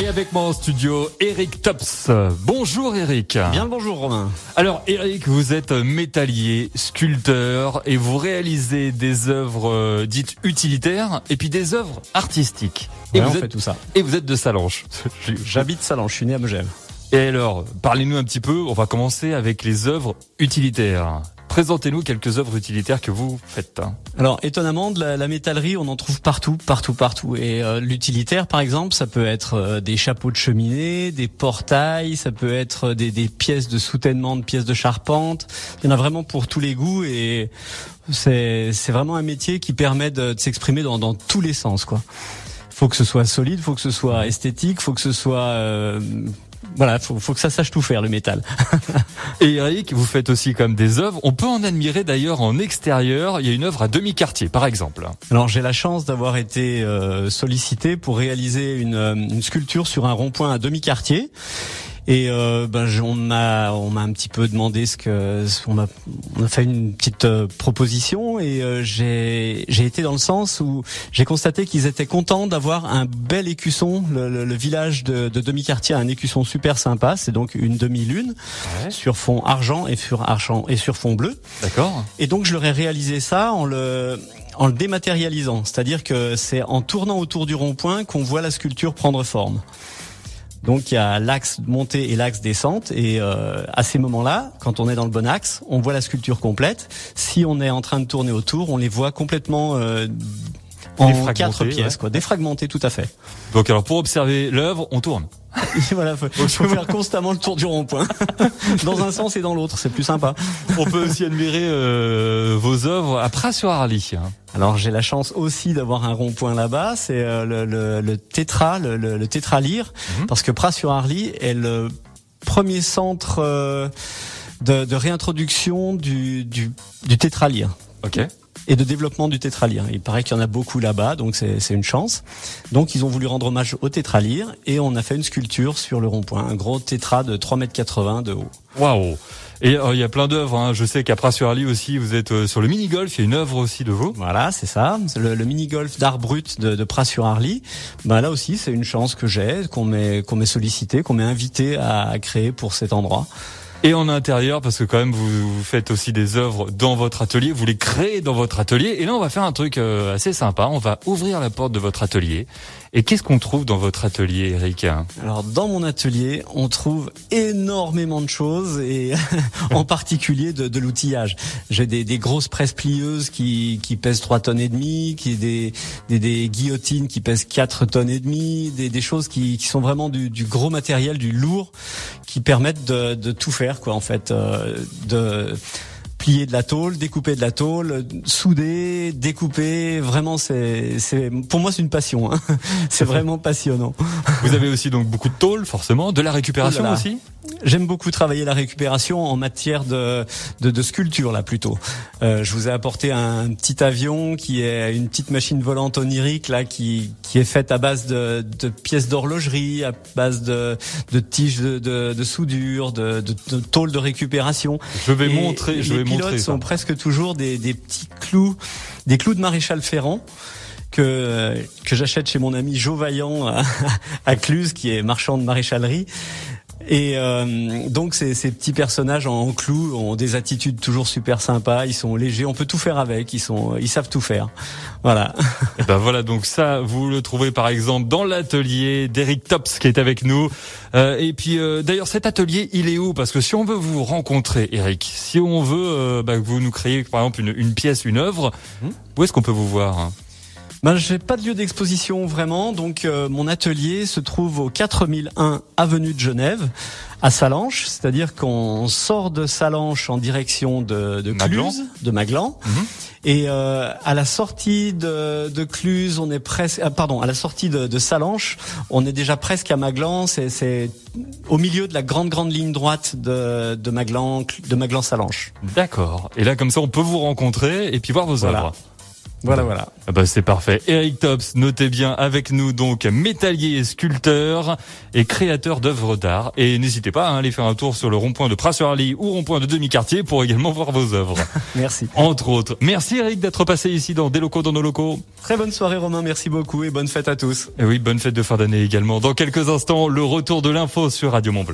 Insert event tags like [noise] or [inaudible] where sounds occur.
Et avec moi en studio, Eric Tops. Bonjour Eric. Bien le bonjour Romain. Alors Eric, vous êtes métallier, sculpteur et vous réalisez des œuvres euh, dites utilitaires et puis des œuvres artistiques. Et vous on êtes fait tout ça. et vous êtes de Salanches. [laughs] J'habite Salon, je suis né à Megève. Et alors, parlez-nous un petit peu, on va commencer avec les œuvres utilitaires. Présentez-nous quelques œuvres utilitaires que vous faites. Alors étonnamment, de la, la métallerie, on en trouve partout, partout, partout. Et euh, l'utilitaire, par exemple, ça peut être euh, des chapeaux de cheminée, des portails, ça peut être des, des pièces de soutènement, de pièces de charpente. Il y en a vraiment pour tous les goûts et c'est c'est vraiment un métier qui permet de, de s'exprimer dans, dans tous les sens, quoi. Faut que ce soit solide, faut que ce soit esthétique, faut que ce soit euh, voilà, faut, faut que ça sache tout faire le métal. [laughs] Et Eric, vous faites aussi comme des œuvres. On peut en admirer d'ailleurs en extérieur. Il y a une œuvre à demi-quartier, par exemple. Alors j'ai la chance d'avoir été euh, sollicité pour réaliser une, euh, une sculpture sur un rond-point à demi-quartier. Et euh, ben, on m'a on m'a un petit peu demandé ce que on m'a on a fait une petite euh, proposition et euh, j'ai j'ai été dans le sens où j'ai constaté qu'ils étaient contents d'avoir un bel écusson. Le, le- le village de, de demi-quartier a un écusson super sympa. C'est donc une demi-lune sur fond argent et sur argent et sur fond bleu. D'accord Et donc je leur ai réalisé ça en le en le dématérialisant, c'est-à-dire que c'est en tournant autour du rond-point qu'on voit la sculpture prendre forme. Donc il y a l'axe montée et l'axe descente et euh, à ces moments-là, quand on est dans le bon axe, on voit la sculpture complète. Si on est en train de tourner autour, on les voit complètement euh, en quatre pièces, ouais. quoi, défragmentés tout à fait. Donc alors pour observer l'œuvre, on tourne. [laughs] Voilà, faut, faut faire constamment le tour du rond-point, [laughs] dans un sens et dans l'autre, c'est plus sympa. On peut aussi admirer euh, vos œuvres à Pras-sur-Arly. hein. Alors j'ai la chance aussi d'avoir un rond-point là-bas, c'est euh, le, le, le tétra, le, le, le tétralyre, Mhm. parce que Pras-sur-Arly est le premier centre euh, de, de réintroduction du, du, du tétralyre Ok. Et de développement du tétralyre. Il paraît qu'il y en a beaucoup là-bas, donc c'est une chance. Donc ils ont voulu rendre hommage au tétralyre et on a fait une sculpture sur le rond-point, un gros tétra de 3,80 m de haut. Waouh. Et euh, il y a plein d'œuvres. Hein. Je sais qu'à Pras-sur-Arly aussi, vous êtes euh, sur le mini-golf. Il y a une œuvre aussi de vous. Voilà, c'est ça. Le, le mini-golf d'art brut de, de Pras-sur-Arly. Bah là aussi, c'est une chance que j'ai, qu'on m'ait qu'on m'ait sollicité, qu'on m'ait invité à, à créer pour cet endroit. Et en intérieur, parce que quand même, vous, vous faites aussi des œuvres dans votre atelier. Vous les créez dans votre atelier. Et là, on va faire un truc euh, assez sympa. On va ouvrir la porte de votre atelier. Et qu'est-ce qu'on trouve dans votre atelier, Eric Alors dans mon atelier, on trouve énormément de choses et [laughs] en particulier de, de l'outillage. J'ai des, des grosses presses plieuses qui, qui pèsent 3 tonnes et demie, qui des, des, des guillotines qui pèsent 4 tonnes et demie, des, des choses qui, qui sont vraiment du, du gros matériel, du lourd, qui permettent de, de tout faire quoi en fait, euh, de plier de la tôle, découper de la tôle, souder, découper. Vraiment, c'est, c'est, pour moi, c'est une passion. Hein. [laughs] C'est [laughs] vraiment passionnant. Vous avez aussi donc beaucoup de tôle, forcément, de la récupération Oh là là. aussi? J'aime beaucoup travailler la récupération en matière de, de, de sculpture là plutôt. Euh, je vous ai apporté un petit avion qui est une petite machine volante onirique là qui, qui est faite à base de, de pièces d'horlogerie, à base de, de tiges de, de, de soudure, de, tôles de récupération. Je vais Et montrer, je les vais pilotes montrer sont presque toujours des, des petits clous, des clous de maréchal Ferrand que que j'achète chez mon ami Jo Vaillant à, [laughs] à Cluse, qui est marchand de maréchalerie. Et euh, donc ces, ces petits personnages en clous ont des attitudes toujours super sympas. Ils sont légers, on peut tout faire avec. Ils sont, ils savent tout faire. Voilà. [laughs] Et ben voilà, donc ça, vous le trouvez par exemple dans l'atelier d'Eric Tops qui est avec nous. Euh, et puis euh, d'ailleurs, cet atelier, il est où? Parce que si on veut vous rencontrer, Eric, si on veut euh, bah, que vous nous créez par exemple une, une pièce, une œuvre, Mhm. où est-ce qu'on peut vous voir? Ben, j'ai pas de lieu d'exposition vraiment, donc euh, mon atelier se trouve au 4001 avenue de Genève, à Salanches, c'est-à-dire qu'on sort de Salanches en direction de, de Maglan. Cluse, de Maglan, Mhm. et euh, à la sortie de, de Cluse, on est presque, ah, pardon, à la sortie de, de Salanches, on est déjà presque à Maglan, c'est, au milieu de la grande grande ligne droite de, de Maglan, de Maglan Salanches. D'accord. Et là, comme ça, on peut vous rencontrer et puis voir vos œuvres. Voilà, voilà. Ah bah c'est parfait. Eric Tops, notez bien avec nous donc métallier sculpteur et créateur d'œuvres d'art. Et n'hésitez pas à aller faire un tour sur le rond-point de Pras-sur-Arly ou rond-point de Demi-Quartier pour également voir vos œuvres. [laughs] Merci. Entre autres. Merci Eric d'être passé ici dans Des locaux dans nos locaux. Très bonne soirée Romain, merci beaucoup et bonne fête à tous. Et oui, bonne fête de fin d'année également. Dans quelques instants, le retour de l'info sur Radio Mont